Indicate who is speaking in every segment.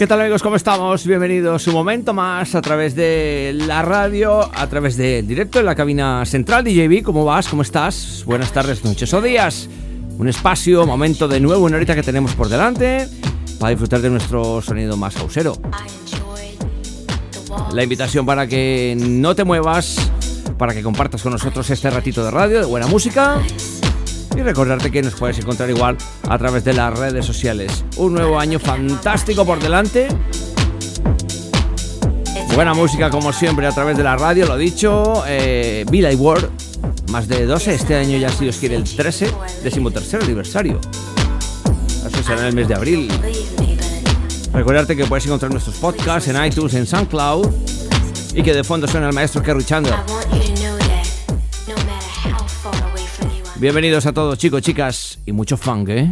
Speaker 1: ¿Qué tal amigos? ¿Cómo estamos? Bienvenidos un momento más a través de la radio, a través del directo en la cabina central. DJB, ¿cómo vas? ¿Cómo estás? Buenas tardes, noches o días. Un espacio, momento de nuevo, una horita que tenemos por delante para disfrutar de nuestro sonido más hausero. La invitación para que no te muevas, para que compartas con nosotros este ratito de radio, de buena música. Y recordarte que nos puedes encontrar igual a través de las redes sociales. Un nuevo año fantástico por delante. Buena música como siempre a través de la radio, lo dicho. Eh, Villa y World, más de 12. Este año ya si Dios quiere el 13, decimotercer aniversario. Eso será en el mes de abril. Recordarte que puedes encontrar nuestros podcasts en iTunes, en SoundCloud. Y que de fondo suena el maestro Kerry Chandler. Bienvenidos a todos chicos, chicas y mucho funk, ¿eh?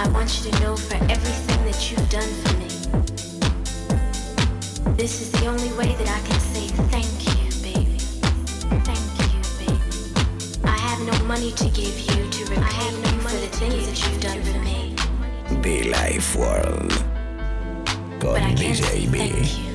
Speaker 2: I want you to know for everything that you've done for me. This is the only way that I can say thank you, baby. Thank you, baby. I have no money to give you to repay you for the things that you've done for me.
Speaker 3: Be Life World con
Speaker 2: But I can say
Speaker 3: DJ B.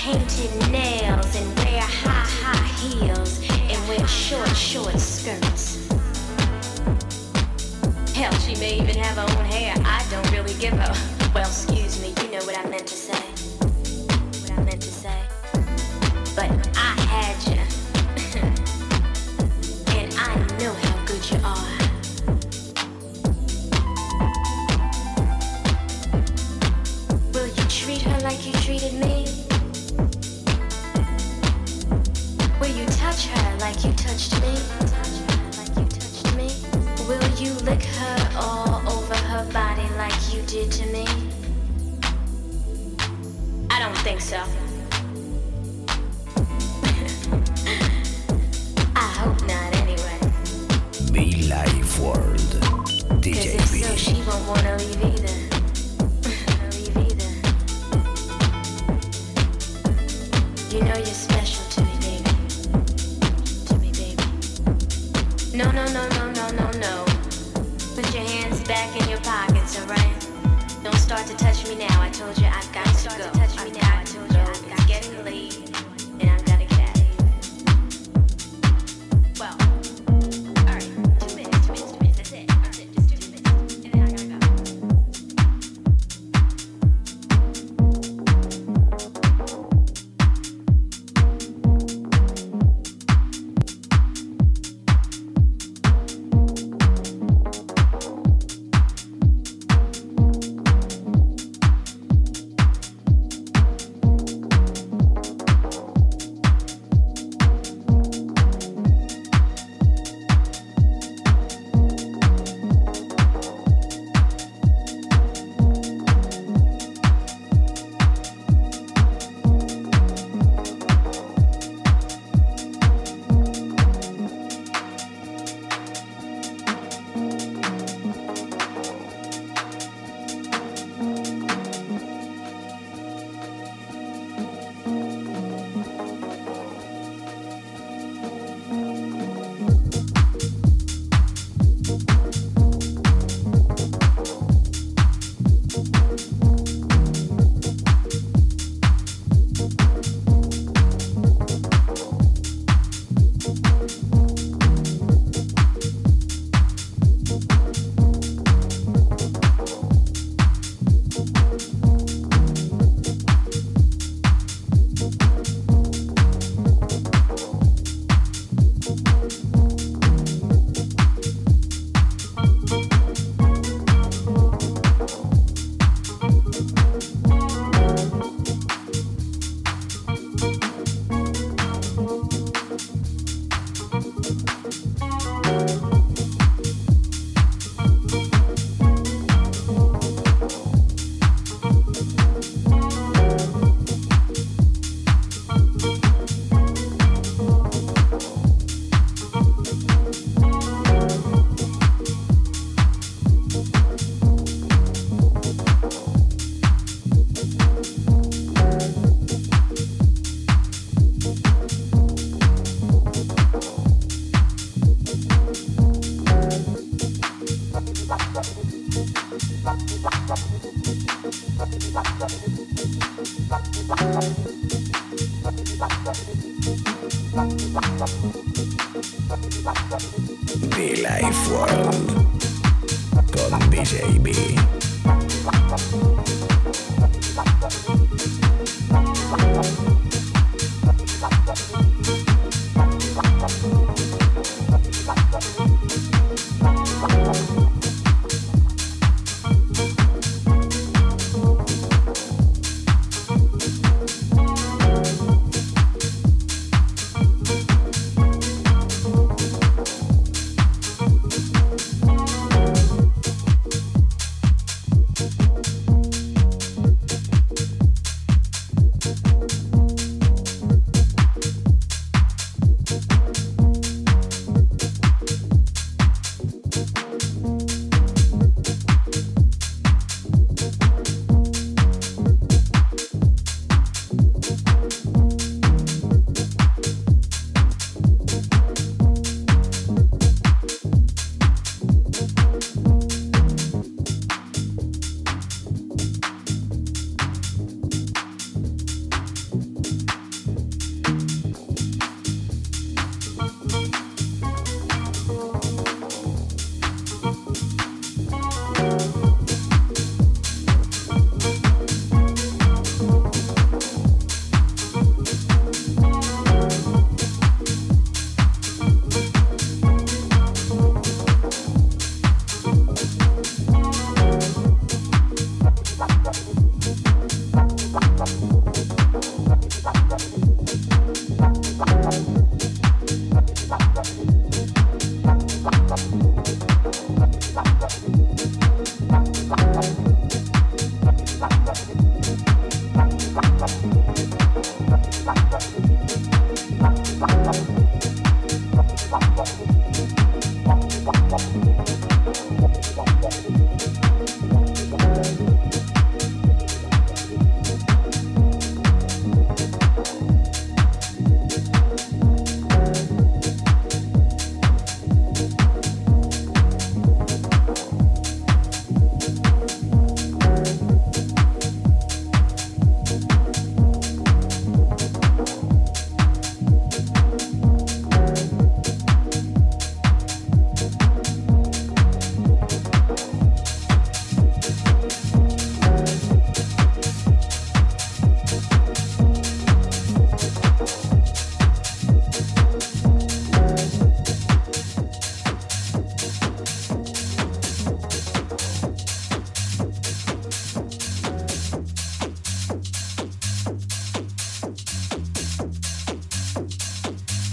Speaker 1: painted nails and wear high, high heels and wear short, short skirts. Hell, she may even have her own hair. I don't really give a. Well, excuse me, you know what I meant to say.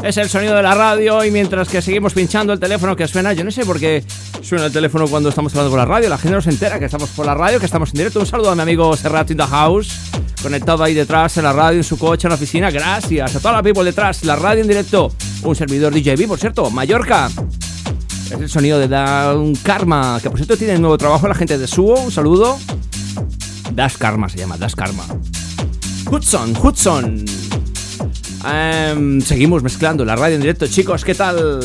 Speaker 4: Es el sonido de la radio y mientras que seguimos pinchando el teléfono que suena, yo no sé por qué suena el teléfono cuando estamos hablando con la radio, la gente no se entera que estamos por la radio, que estamos en directo. Un saludo a mi amigo Serrat in the House, conectado ahí detrás en la radio, en su coche, en la oficina. Gracias a toda la people detrás, la radio en directo. Un servidor DJB, por cierto, Mallorca. Es el sonido de Dan Karma, que por cierto tiene nuevo trabajo la gente de Suo. Un saludo. Das Karma se llama, Das Karma. Hudson, Hudson. Em, seguimos mezclando la radio en directo, chicos, ¿qué tal?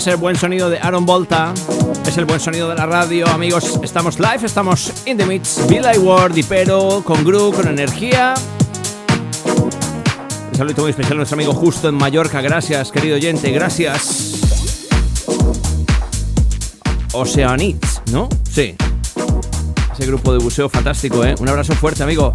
Speaker 4: Es el buen sonido de Aaron Volta, es el buen sonido de la radio. Amigos, estamos live, estamos in the mix. Billy Ward, Dipero, con groove, con energía. Un saludo muy especial a nuestro amigo Justo en Mallorca. Gracias, querido oyente, gracias. Oceanits, ¿no? Sí. Ese grupo de buceo fantástico, ¿eh? Un abrazo fuerte, amigo.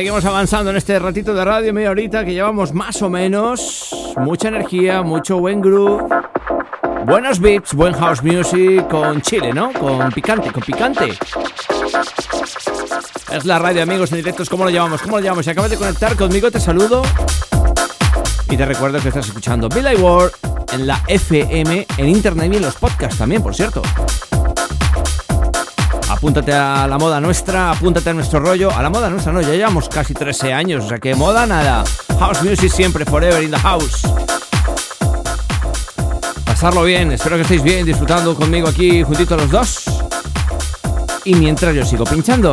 Speaker 4: Seguimos avanzando en este ratito de radio, media horita que llevamos más o menos. Mucha energía, mucho buen groove. Buenos beats, buen house music con chile, ¿no? Con picante, con picante. Es la radio, amigos, en directos. ¿Cómo lo llamamos? ¿Cómo lo llamamos? Si acabas de conectar conmigo, te saludo. Y te recuerdo que estás escuchando Bill Ward en la FM, en internet y en los podcasts también, por cierto. Apúntate a la moda nuestra, apúntate a nuestro rollo. A la moda nuestra no, ya llevamos casi 13 años, o sea que moda nada. House music siempre, forever in the house. Pasarlo bien, espero que estéis bien, disfrutando conmigo aquí juntitos los dos. Y mientras yo sigo pinchando.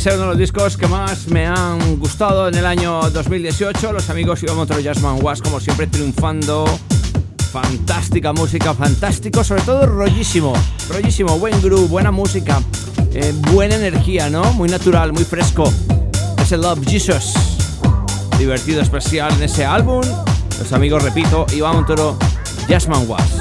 Speaker 4: Ser uno de los discos que más me han gustado en el año 2018. Los amigos Iván Montero Jazzman Was, como siempre, triunfando. Fantástica música, fantástico, sobre todo rollísimo, rollísimo, buen groove, buena música, eh, buena energía, ¿no? Muy natural, muy fresco. Es el Love Jesus. Divertido, especial en ese álbum. Los amigos, repito, Iván Montero Jazzman Was.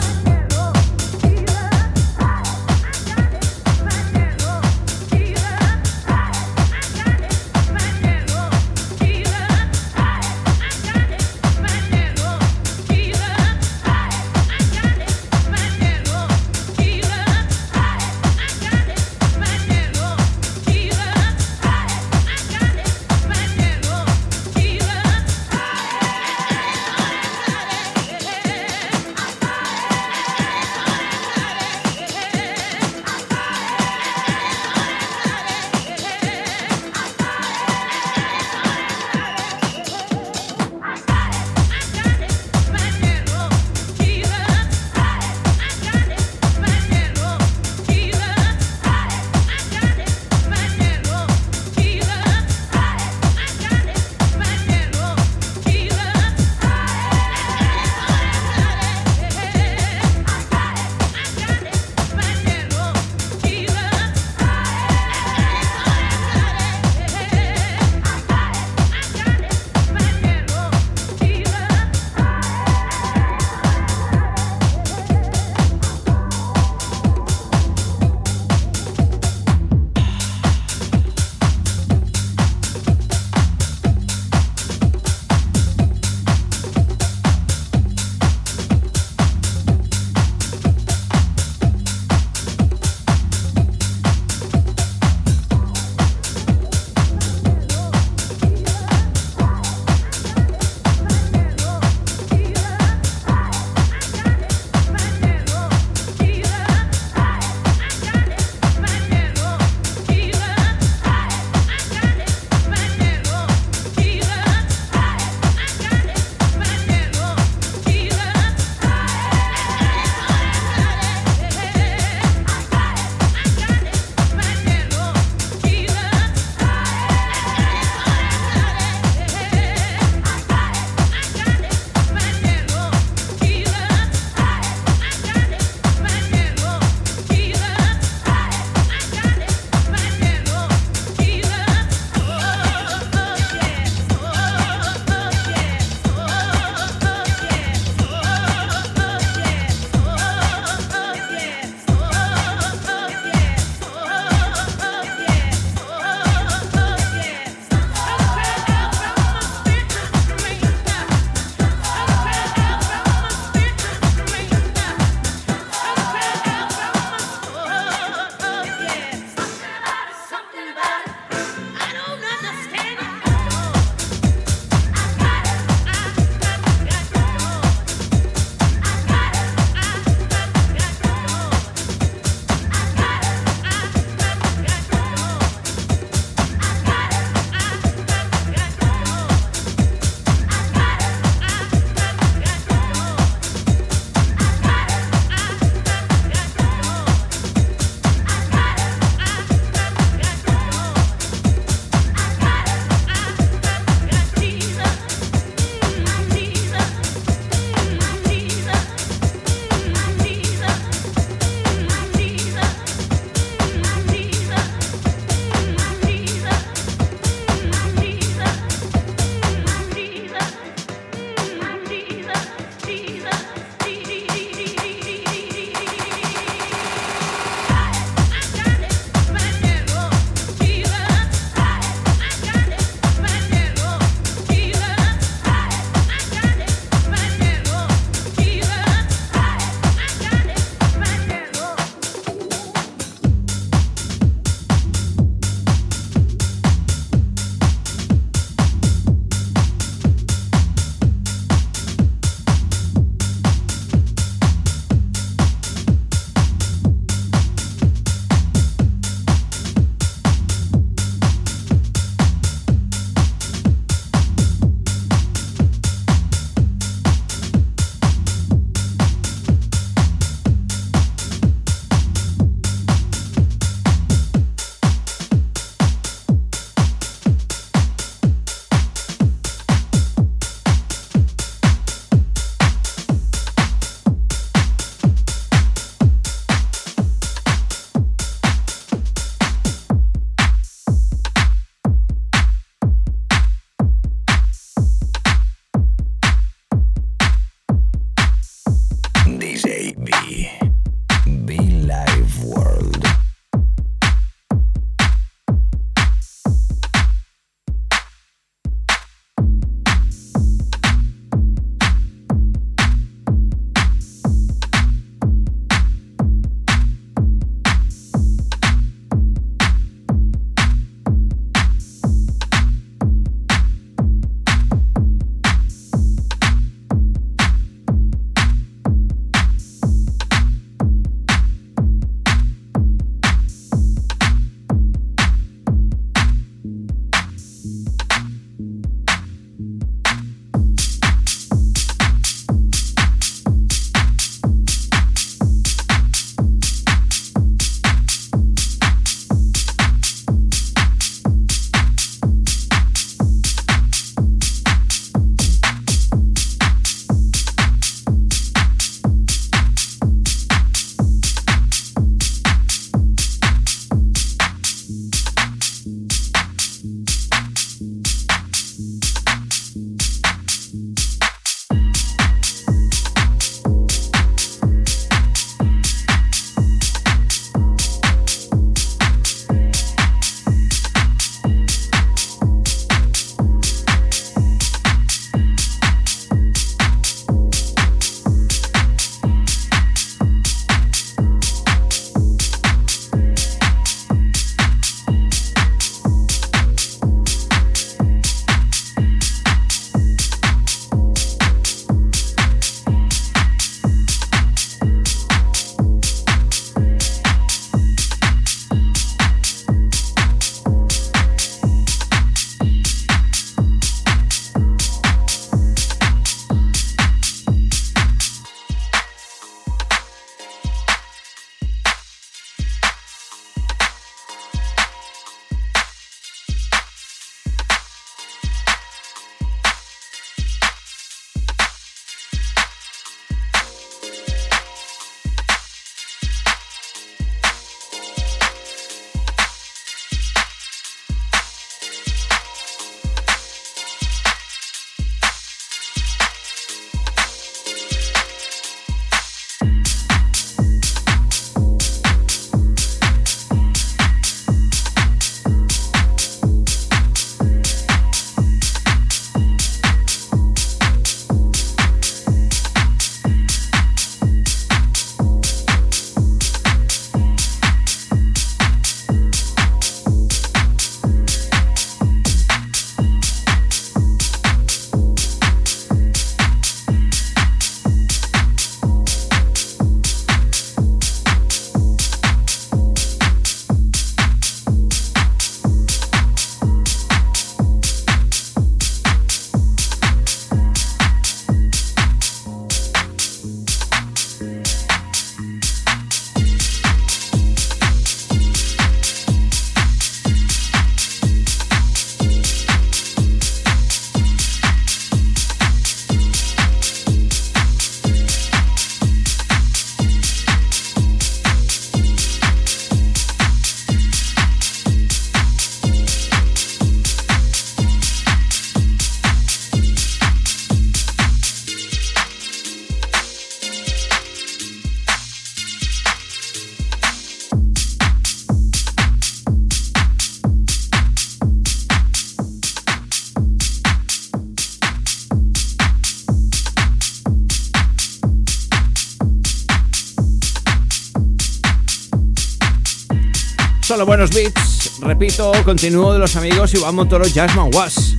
Speaker 4: Repito, continúo de los amigos Iván Montoro, Jasmine Was.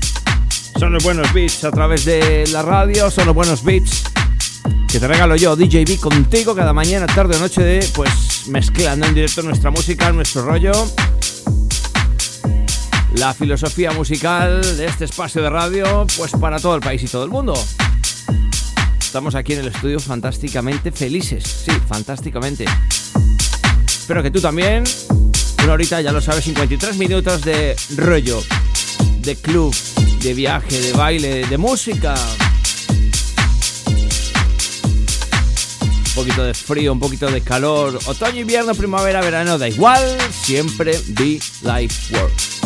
Speaker 4: Son los buenos beats a través de la radio, son los buenos beats que te regalo yo, DJB, contigo cada mañana, tarde o noche, de, pues mezclando en directo nuestra música, nuestro rollo, la filosofía musical de este espacio de radio, pues para todo el país y todo el mundo. Estamos aquí en el estudio fantásticamente felices, sí, fantásticamente. Espero que tú también. Una horita, ya lo sabes, 53 minutos de rollo, de club, de viaje, de baile, de música. Un poquito de frío, un poquito de calor, otoño, invierno, primavera, verano, da igual, siempre be life work.